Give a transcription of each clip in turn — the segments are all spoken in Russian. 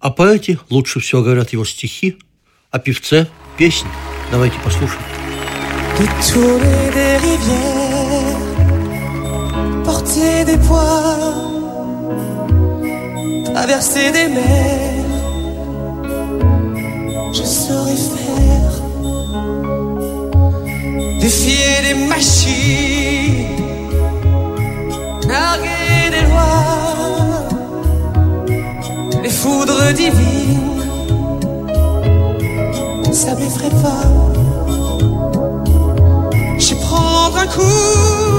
О поэте лучше всего говорят его стихи, о певце – песни. Давайте послушаем. Traverser des mers, divines, ça m'effraie pas. Je prendre un coup,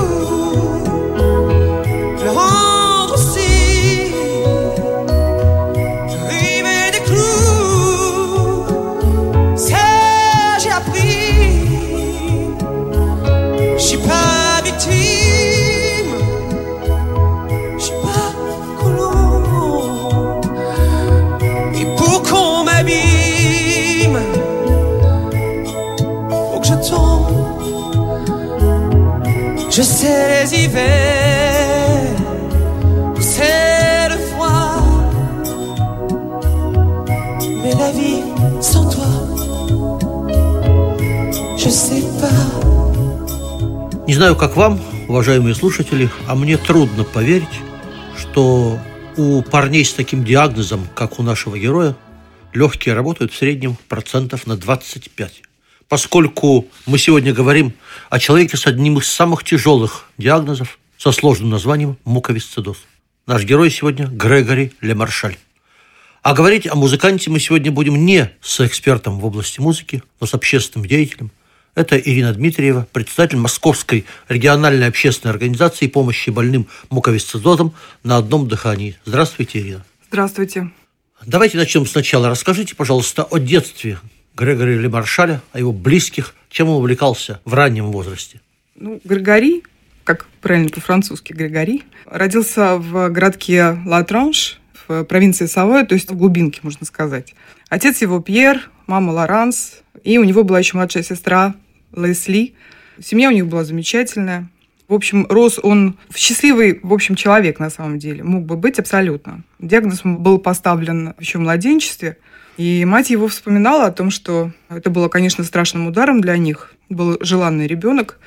Je sais les c'est le froid, mais la vie sans toi, je sais pas. Не знаю, как вам, уважаемые слушатели, а мне трудно поверить, что у парней с таким диагнозом, как у нашего героя, легкие работают в среднем процентов на 25. Поскольку мы сегодня говорим о человеке с одним из самых тяжелых диагнозов со сложным названием муковисцидоз. Наш герой сегодня Грегори Лемаршаль. А говорить о музыканте мы сегодня будем не с экспертом в области музыки, но с общественным деятелем. Это Ирина Дмитриева, председатель Московской региональной общественной организации помощи больным муковисцидозом на одном дыхании. Здравствуйте, Ирина. Здравствуйте. Давайте начнем сначала. Расскажите, пожалуйста, о детстве Грегори Лемаршаля, о его близких, чем он увлекался в раннем возрасте. Ну, Григорий, как правильно по-французски Григорий, родился в городке Латранж в провинции Савой, то есть в глубинке, можно сказать. Отец его Пьер, мама Лоранс, и у него была еще младшая сестра Лесли. Семья у них была замечательная. В общем, рос он счастливый, в общем, человек на самом деле. Мог бы быть абсолютно. Диагноз был поставлен еще в младенчестве. И мать его вспоминала о том, что это было, конечно, страшным ударом для них. Был желанный ребенок.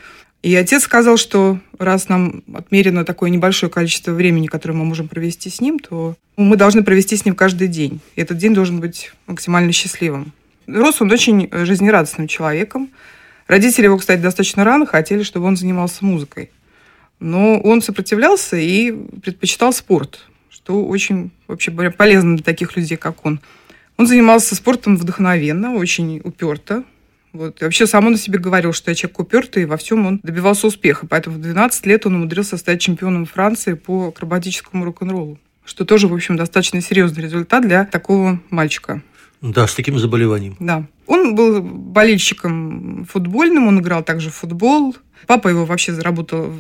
И отец сказал, что раз нам отмерено такое небольшое количество времени, которое мы можем провести с ним, то мы должны провести с ним каждый день. И этот день должен быть максимально счастливым. Рос он очень жизнерадостным человеком. Родители его, кстати, достаточно рано хотели, чтобы он занимался музыкой. Но он сопротивлялся и предпочитал спорт, что очень вообще полезно для таких людей, как он. Он занимался спортом вдохновенно, очень уперто. Вот. И вообще сам он о себе говорил, что я человек упертый, и во всем он добивался успеха. Поэтому в 12 лет он умудрился стать чемпионом Франции по акробатическому рок-н-роллу. Что тоже, в общем, достаточно серьезный результат для такого мальчика. Да, с таким заболеванием. Да. Он был болельщиком футбольным, он играл также в футбол. Папа его вообще заработал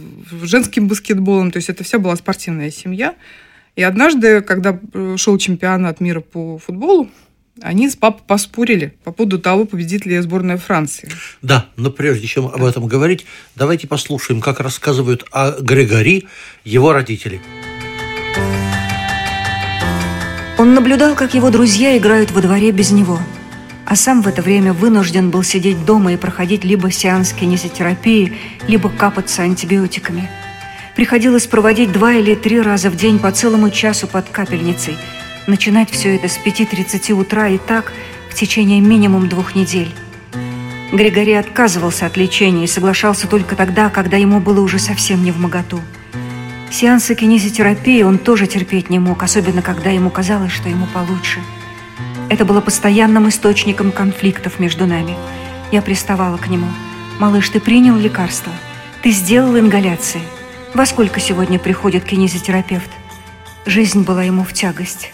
женским баскетболом, то есть это вся была спортивная семья. И однажды, когда шел чемпионат мира по футболу, они с папой поспорили по поводу того, победит ли сборная Франции. Да, но прежде чем об этом говорить, давайте послушаем, как рассказывают о Грегори его родители. Он наблюдал, как его друзья играют во дворе без него, а сам в это время вынужден был сидеть дома и проходить либо сеанс кинезотерапии, либо капаться антибиотиками. Приходилось проводить два или три раза в день по целому часу под капельницей, начинать все это с 5.30 утра и так в течение минимум двух недель. Григорий отказывался от лечения и соглашался только тогда, когда ему было уже совсем не в моготу. Сеансы кинезотерапии он тоже терпеть не мог, особенно когда ему казалось, что ему получше. Это было постоянным источником конфликтов между нами. Я приставала к нему. «Малыш, ты принял лекарство? Ты сделал ингаляции? Во сколько сегодня приходит кинезотерапевт?» Жизнь была ему в тягость.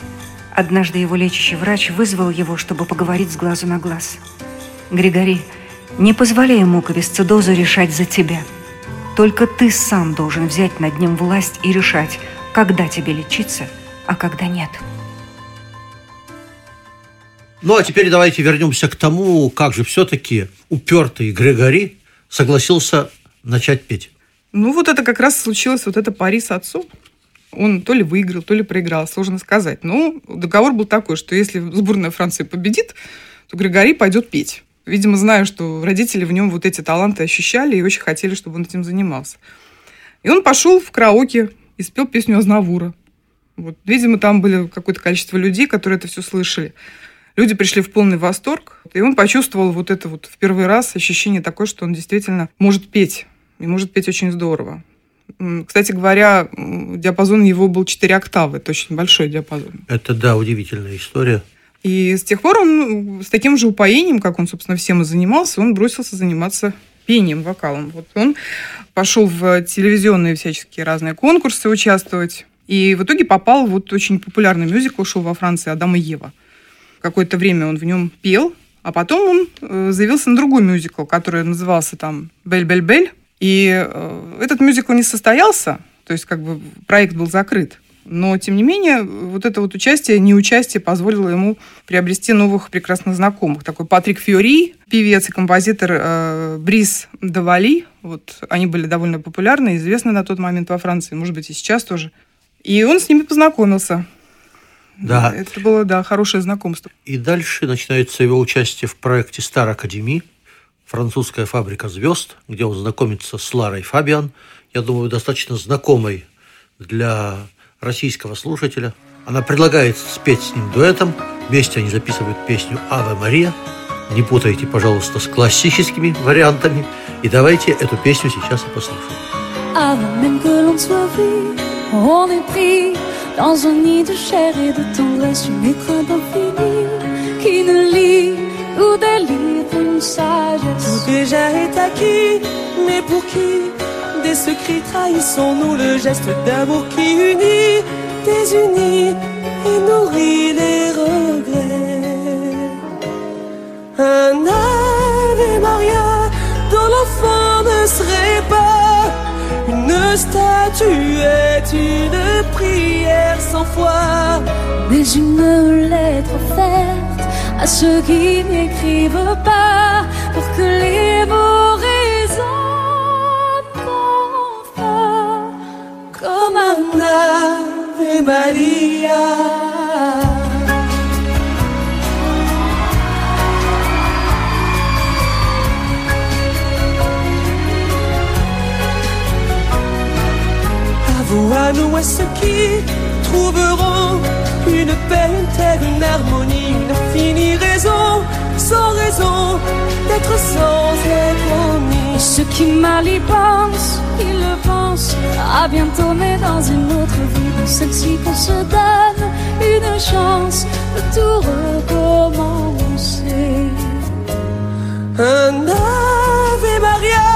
Однажды его лечащий врач вызвал его, чтобы поговорить с глазу на глаз. «Григорий, не позволяй муковисцидозу решать за тебя. Только ты сам должен взять над ним власть и решать, когда тебе лечиться, а когда нет». Ну, а теперь давайте вернемся к тому, как же все-таки упертый Григори согласился начать петь. Ну, вот это как раз случилось, вот это пари с отцом. Он то ли выиграл, то ли проиграл, сложно сказать. Но договор был такой, что если сборная Франции победит, то Григорий пойдет петь. Видимо, знаю, что родители в нем вот эти таланты ощущали и очень хотели, чтобы он этим занимался. И он пошел в караоке и спел песню Азнавура. Вот. Видимо, там были какое-то количество людей, которые это все слышали. Люди пришли в полный восторг, и он почувствовал вот это вот в первый раз ощущение такое, что он действительно может петь, и может петь очень здорово. Кстати говоря, диапазон его был 4 октавы, это очень большой диапазон. Это, да, удивительная история. И с тех пор он с таким же упоением, как он, собственно, всем и занимался, он бросился заниматься пением, вокалом. Вот он пошел в телевизионные всяческие разные конкурсы участвовать. И в итоге попал в вот очень популярный мюзикл, шел во Франции «Адам и Ева». Какое-то время он в нем пел, а потом он э, заявился на другой мюзикл, который назывался там «Бель-Бель-Бель». И э, этот мюзикл не состоялся, то есть как бы проект был закрыт. Но, тем не менее, вот это вот участие, неучастие позволило ему приобрести новых прекрасных знакомых. Такой Патрик Фьюри, певец и композитор э, Брис Давали. Вот они были довольно популярны, известны на тот момент во Франции, может быть, и сейчас тоже. И он с ними познакомился. Да. Это было, да, хорошее знакомство. И дальше начинается его участие в проекте «Стар Академии», французская фабрика звезд, где он знакомится с Ларой Фабиан. Я думаю, достаточно знакомой для российского слушателя. Она предлагает спеть с ним дуэтом. Вместе они записывают песню «Аве Мария». Не путайте, пожалуйста, с классическими вариантами. И давайте эту песню сейчас и послушаем. Ou délivre une sagesse. Tout déjà est acquis, mais pour qui? Des secrets trahissons-nous le geste d'amour qui unit, désunit et nourrit les regrets. Un Ave Maria dont l'enfant ne serait pas une statue est une prière sans foi. mais une lettre ceux qui n'écrivent pas pour que les mots résonnent enfin comme un Ave Maria. À vous, à nous, à ceux qui trouveront une paix, une terre, une harmonie, une infinie raison, sans raison d'être sans être Et ceux qui mal y pensent, ils le pensent à bientôt, mais dans une autre vie, dans celle-ci qu'on se donne une chance de tout recommencer. Un Ave Maria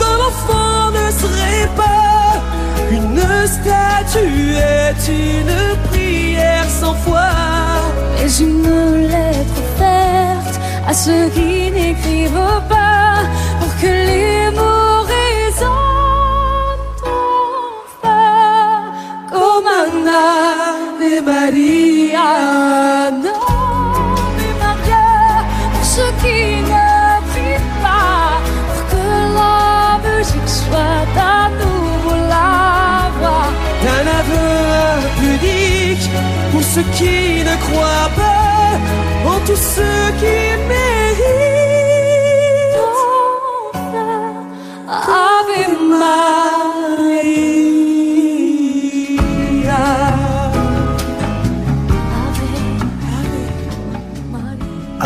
dont l'enfant ne serait pas une statue est une ceux qui n'écrivent pas pour que les mots résonnent enfin comme un Ave Maria. Ave Maria pour ceux qui ne prient pas pour que la musique soit à nouveau la voix d'un aveu impudique pour ceux qui ne croient pas en tous ceux qui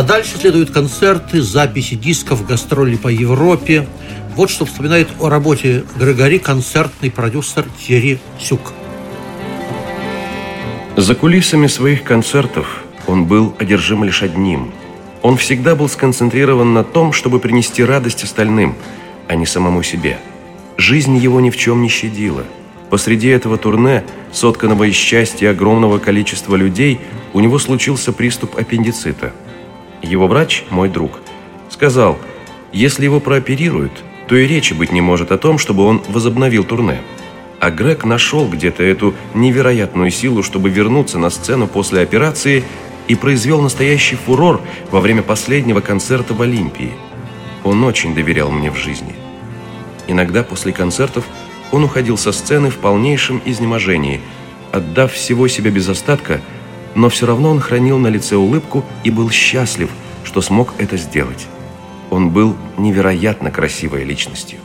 дальше следуют концерты, записи дисков, гастроли по Европе. Вот что вспоминает о работе Григори концертный продюсер Тьерри Сюк. За кулисами своих концертов он был одержим лишь одним. Он всегда был сконцентрирован на том, чтобы принести радость остальным, а не самому себе. Жизнь его ни в чем не щадила. Посреди этого турне, сотканного из счастья огромного количества людей, у него случился приступ аппендицита. Его врач, мой друг, сказал, если его прооперируют, то и речи быть не может о том, чтобы он возобновил турне. А Грег нашел где-то эту невероятную силу, чтобы вернуться на сцену после операции и произвел настоящий фурор во время последнего концерта в Олимпии. Он очень доверял мне в жизни. Иногда после концертов он уходил со сцены в полнейшем изнеможении, отдав всего себя без остатка, но все равно он хранил на лице улыбку и был счастлив, что смог это сделать. Он был невероятно красивой личностью.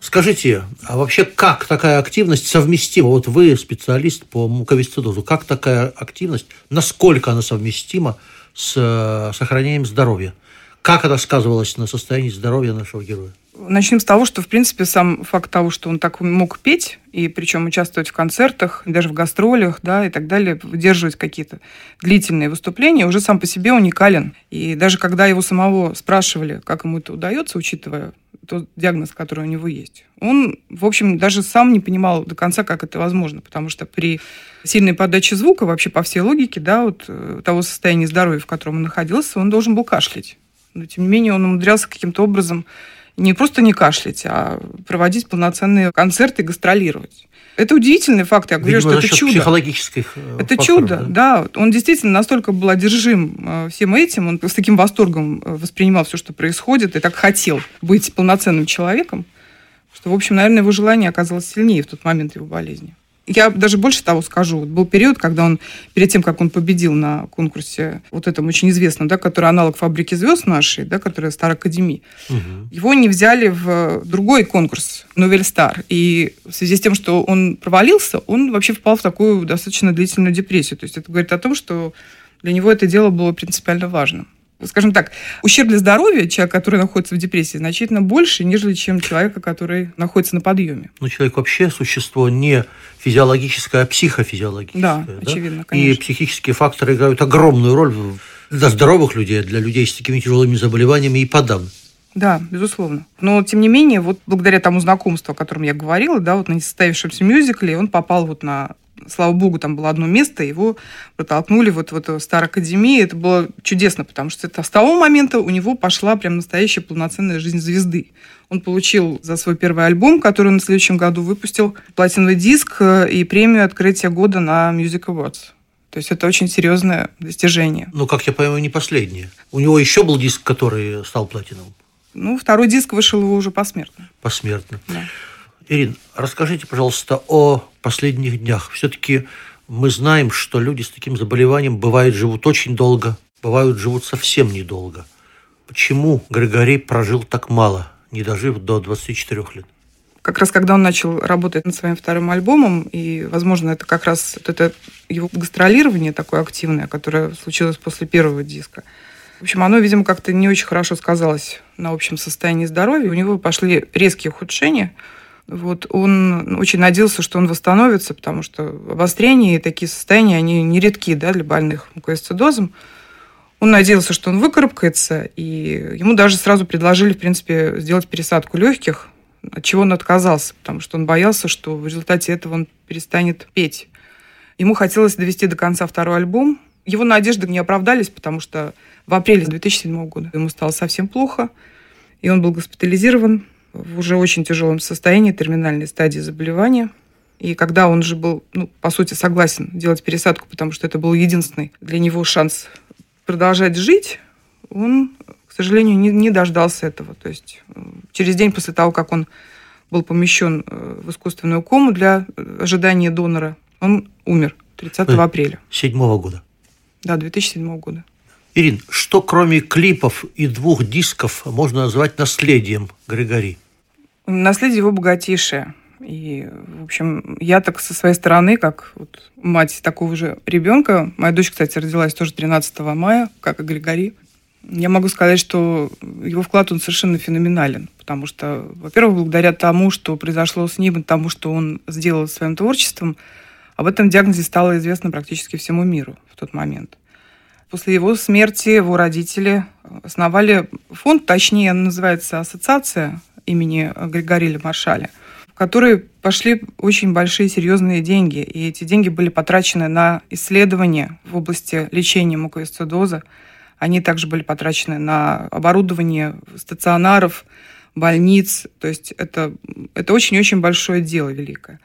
Скажите, а вообще как такая активность совместима? Вот вы специалист по муковисцидозу. Как такая активность, насколько она совместима с э, сохранением здоровья? Как это сказывалось на состоянии здоровья нашего героя? Начнем с того, что, в принципе, сам факт того, что он так мог петь, и причем участвовать в концертах, даже в гастролях, да, и так далее, выдерживать какие-то длительные выступления, уже сам по себе уникален. И даже когда его самого спрашивали, как ему это удается, учитывая тот диагноз, который у него есть, он, в общем, даже сам не понимал до конца, как это возможно, потому что при сильной подаче звука, вообще по всей логике, да, вот э, того состояния здоровья, в котором он находился, он должен был кашлять. Но, тем не менее, он умудрялся каким-то образом не просто не кашлять, а проводить полноценные концерты и гастролировать. Это удивительный факт. Я говорю, Видимо, что это чудо. психологических э, Это факторов, чудо, да? да. Он действительно настолько был одержим э, всем этим, он с таким восторгом э, воспринимал все, что происходит, и так хотел быть полноценным человеком, что, в общем, наверное, его желание оказалось сильнее в тот момент его болезни. Я даже больше того скажу. Вот был период, когда он, перед тем, как он победил на конкурсе, вот этом очень известном, да, который аналог «Фабрики звезд» нашей, да, которая Стар Академии, угу. его не взяли в другой конкурс «Новель Стар». И в связи с тем, что он провалился, он вообще впал в такую достаточно длительную депрессию. То есть это говорит о том, что для него это дело было принципиально важным скажем так, ущерб для здоровья человека, который находится в депрессии, значительно больше, нежели чем человека, который находится на подъеме. Ну, человек вообще существо не физиологическое, а психофизиологическое. Да, да? очевидно, конечно. И психические факторы играют огромную роль для здоровых людей, для людей с такими тяжелыми заболеваниями и подавно. Да, безусловно. Но, тем не менее, вот благодаря тому знакомству, о котором я говорила, да, вот на несостоявшемся мюзикле, он попал вот на слава богу, там было одно место, его протолкнули вот в эту Стар Академии. Это было чудесно, потому что это, с того момента у него пошла прям настоящая полноценная жизнь звезды. Он получил за свой первый альбом, который он в следующем году выпустил, платиновый диск э, и премию открытия года на Music Awards. То есть это очень серьезное достижение. Ну, как я понимаю, не последнее. У него еще был диск, который стал платиновым. Ну, второй диск вышел его уже посмертно. Посмертно. Да. Ирин, расскажите, пожалуйста, о последних днях. Все-таки мы знаем, что люди с таким заболеванием бывают живут очень долго, бывают живут совсем недолго. Почему Григорий прожил так мало, не дожив до 24 лет? Как раз когда он начал работать над своим вторым альбомом, и, возможно, это как раз вот это его гастролирование такое активное, которое случилось после первого диска, в общем, оно, видимо, как-то не очень хорошо сказалось на общем состоянии здоровья. У него пошли резкие ухудшения – вот он очень надеялся, что он восстановится, потому что обострения и такие состояния, они нередки да, для больных муковисцидозом. Он надеялся, что он выкарабкается, и ему даже сразу предложили, в принципе, сделать пересадку легких, от чего он отказался, потому что он боялся, что в результате этого он перестанет петь. Ему хотелось довести до конца второй альбом. Его надежды не оправдались, потому что в апреле 2007 года ему стало совсем плохо, и он был госпитализирован в уже очень тяжелом состоянии, терминальной стадии заболевания. И когда он же был, ну, по сути, согласен делать пересадку, потому что это был единственный для него шанс продолжать жить, он, к сожалению, не, не дождался этого. То есть э, через день после того, как он был помещен э, в искусственную кому для э, ожидания донора, он умер 30 апреля. Седьмого года. Да, 2007 года. Ирин, что кроме клипов и двух дисков можно назвать наследием Григори? Наследие его богатейшее. И, в общем, я так со своей стороны, как вот мать такого же ребенка, моя дочь, кстати, родилась тоже 13 мая, как и Григорий, я могу сказать, что его вклад, он совершенно феноменален, потому что, во-первых, благодаря тому, что произошло с ним, и тому, что он сделал своим творчеством, об этом диагнозе стало известно практически всему миру в тот момент. После его смерти его родители основали фонд, точнее, называется ассоциация имени Григория Маршаля, в который пошли очень большие серьезные деньги. И эти деньги были потрачены на исследования в области лечения муковисцидоза. Они также были потрачены на оборудование стационаров, больниц. То есть это, это очень-очень большое дело великое.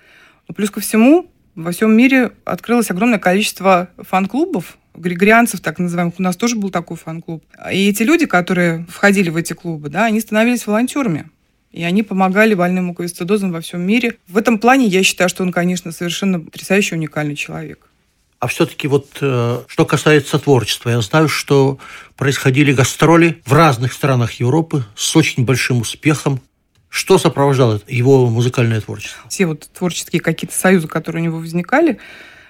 Но плюс ко всему, во всем мире открылось огромное количество фан-клубов, григорианцев, так называемых. У нас тоже был такой фан-клуб. И эти люди, которые входили в эти клубы, да, они становились волонтерами. И они помогали больным муковисцидозом во всем мире. В этом плане я считаю, что он, конечно, совершенно потрясающий, уникальный человек. А все-таки вот э, что касается творчества, я знаю, что происходили гастроли в разных странах Европы с очень большим успехом. Что сопровождало его музыкальное творчество? Все вот творческие какие-то союзы, которые у него возникали,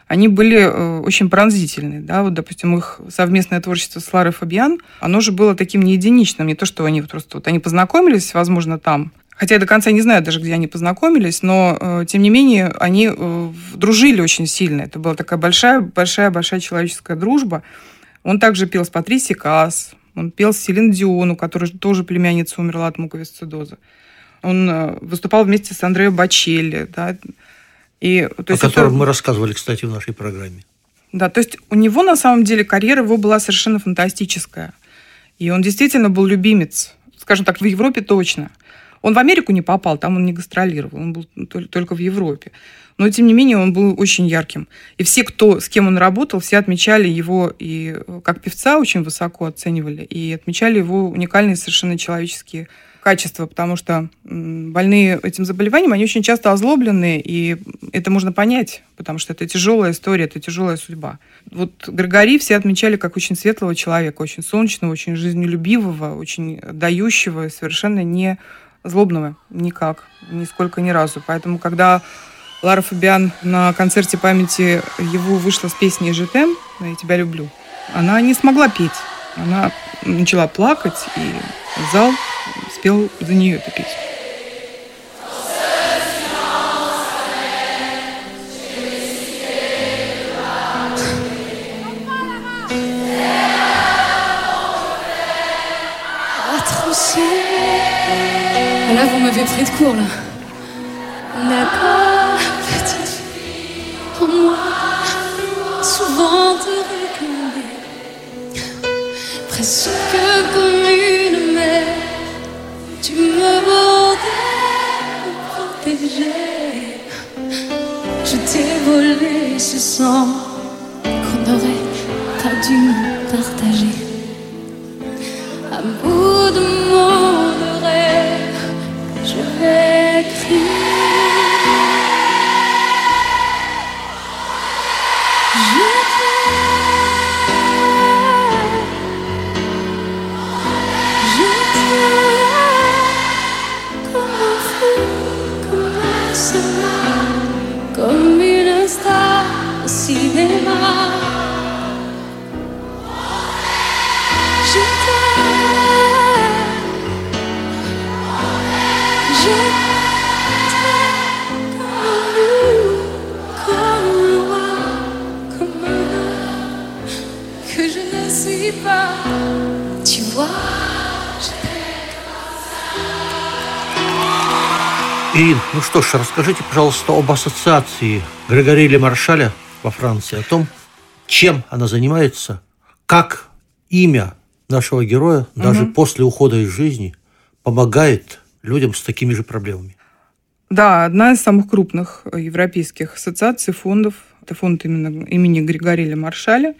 они были э, очень пронзительные. Да? Вот, допустим, их совместное творчество с Ларой Фабиан, оно же было таким не единичным. Не то, что они просто вот они познакомились, возможно, там, Хотя я до конца не знаю даже, где они познакомились, но, э, тем не менее, они э, дружили очень сильно. Это была такая большая-большая-большая человеческая дружба. Он также пел с Патрисией Касс, он пел с Селин Дион, у которой тоже племянница умерла от муковисцидоза. Он э, выступал вместе с Андреем Бачелли. Да, и, то есть, О котором это... мы рассказывали, кстати, в нашей программе. Да, то есть у него на самом деле карьера его была совершенно фантастическая. И он действительно был любимец, скажем так, в Европе точно. Он в Америку не попал, там он не гастролировал, он был только в Европе. Но, тем не менее, он был очень ярким. И все, кто, с кем он работал, все отмечали его и как певца очень высоко оценивали, и отмечали его уникальные совершенно человеческие качества, потому что больные этим заболеванием, они очень часто озлобленные, и это можно понять, потому что это тяжелая история, это тяжелая судьба. Вот Григорий все отмечали как очень светлого человека, очень солнечного, очень жизнелюбивого, очень дающего, совершенно не злобного никак, нисколько ни разу. Поэтому, когда Лара Фабиан на концерте памяти его вышла с песней «Жетем», «Я тебя люблю», она не смогла петь. Она начала плакать, и зал спел за нее эту песню. Là, vous m'avez pris de court, là. D'accord, petite fille, en moi, souvent te réclamer. Presque ce sang qu'on aurait pas dû partager. À И, ну что ж, расскажите, пожалуйста, об ассоциации Григория Маршаля во Франции, о том, чем она занимается, как имя нашего героя угу. даже после ухода из жизни помогает людям с такими же проблемами. Да, одна из самых крупных европейских ассоциаций, фондов. Это фонд именно имени Григория Маршаля,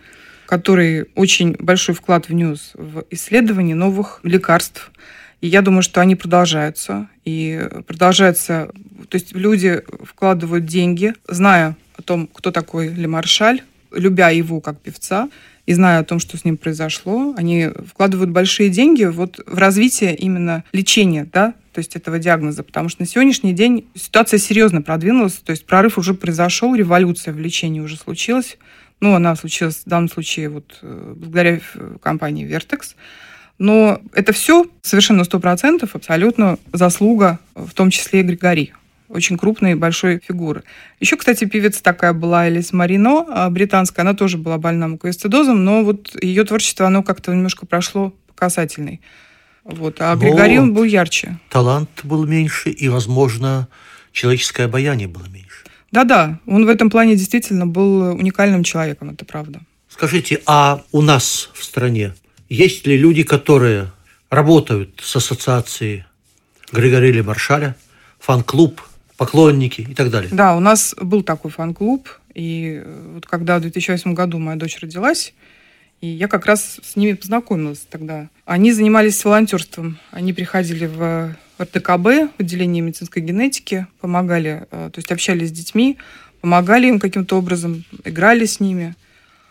который очень большой вклад внес в исследование новых лекарств – и я думаю, что они продолжаются. И продолжаются... То есть люди вкладывают деньги, зная о том, кто такой Лемаршаль, любя его как певца, и зная о том, что с ним произошло, они вкладывают большие деньги вот в развитие именно лечения, да, то есть этого диагноза, потому что на сегодняшний день ситуация серьезно продвинулась, то есть прорыв уже произошел, революция в лечении уже случилась, ну, она случилась в данном случае вот э, благодаря компании Vertex, но это все совершенно сто процентов абсолютно заслуга, в том числе и Григори очень крупной и большой фигуры. Еще, кстати, певица такая была Элис Марино, а, британская, она тоже была больна муковисцидозом, но вот ее творчество, оно как-то немножко прошло по касательной. Вот. А Григорий, он был ярче. Талант был меньше, и, возможно, человеческое обаяние было меньше. Да-да, он в этом плане действительно был уникальным человеком, это правда. Скажите, а у нас в стране есть ли люди, которые работают с ассоциацией Григория Маршаля, фан-клуб, поклонники и так далее? Да, у нас был такой фан-клуб, и вот когда в 2008 году моя дочь родилась, и я как раз с ними познакомилась тогда. Они занимались волонтерством. Они приходили в РТКБ, в отделение медицинской генетики, помогали, э, то есть общались с детьми, помогали им каким-то образом, играли с ними.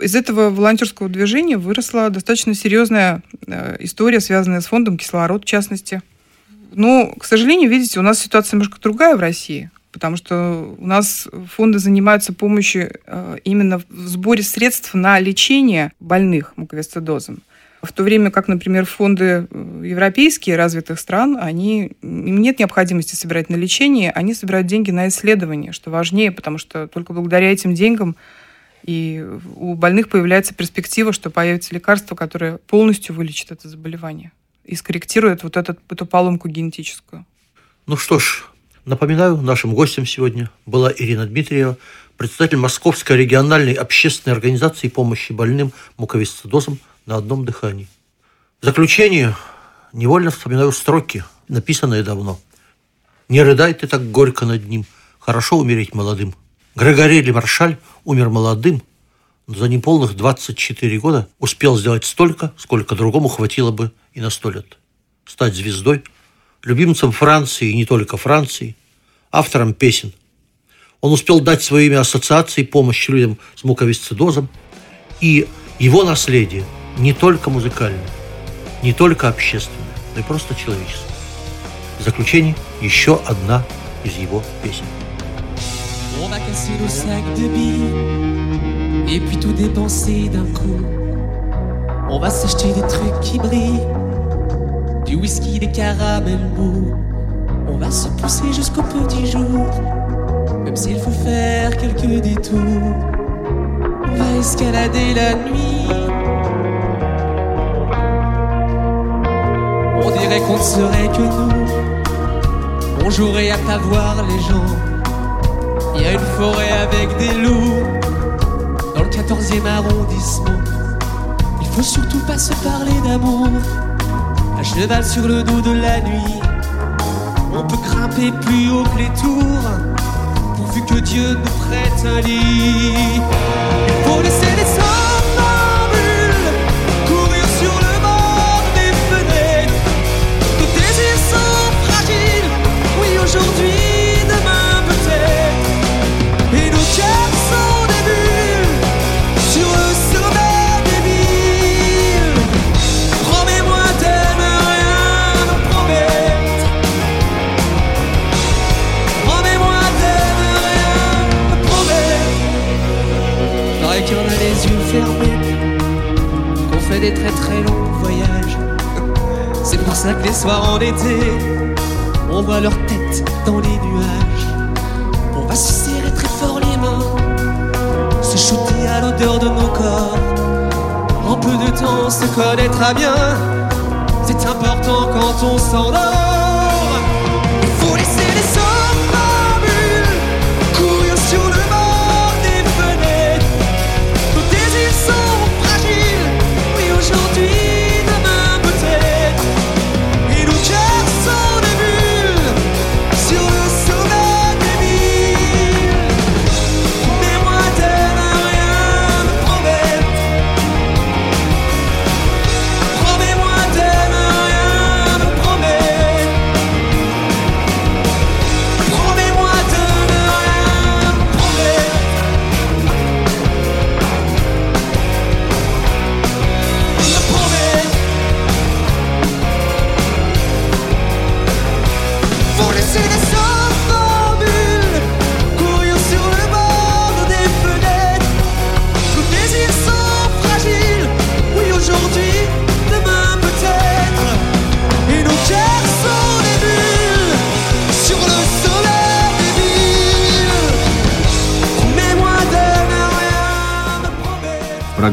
Из этого волонтерского движения выросла достаточно серьезная э, история, связанная с фондом «Кислород», в частности. Но, к сожалению, видите, у нас ситуация немножко другая в России потому что у нас фонды занимаются помощью э, именно в сборе средств на лечение больных муковисцидозом. В то время как, например, фонды э, европейские развитых стран, они, им нет необходимости собирать на лечение, они собирают деньги на исследования, что важнее, потому что только благодаря этим деньгам и у больных появляется перспектива, что появится лекарство, которое полностью вылечит это заболевание и скорректирует вот этот, эту поломку генетическую. Ну что ж, Напоминаю, нашим гостем сегодня была Ирина Дмитриева, председатель Московской региональной общественной организации помощи больным муковисцидозом на одном дыхании. В заключение невольно вспоминаю строки, написанные давно. «Не рыдай ты так горько над ним, хорошо умереть молодым». Грегори Лемаршаль умер молодым, но за неполных 24 года успел сделать столько, сколько другому хватило бы и на сто лет. Стать звездой – любимцем Франции и не только Франции, автором песен. Он успел дать свое имя ассоциации помощи людям с муковисцидозом, и его наследие не только музыкальное, не только общественное, но и просто человеческое. В заключение еще одна из его песен. On va casser le sac de billes et puis tout dépenser d'un coup. On va s'acheter des trucs qui brillent du whisky, des caramels mous. On va se pousser jusqu'au petit jour, même s'il faut faire quelques détours. On va escalader la nuit. On dirait qu'on ne serait que nous. On jouerait à pas voir les gens. Il y a une forêt avec des loups dans le 14e arrondissement. Il faut surtout pas se parler d'amour à cheval sur le dos de la nuit. On peut grimper plus haut que les tours, pourvu que Dieu nous prête un lit. Il faut laisser les somnambules fait des très très longs voyages. C'est pour ça que les soirs en été, on voit leur tête dans les nuages. On va se serrer très fort les mains, se shooter à l'odeur de nos corps. En peu de temps, se connaîtra bien. C'est important quand on s'endort.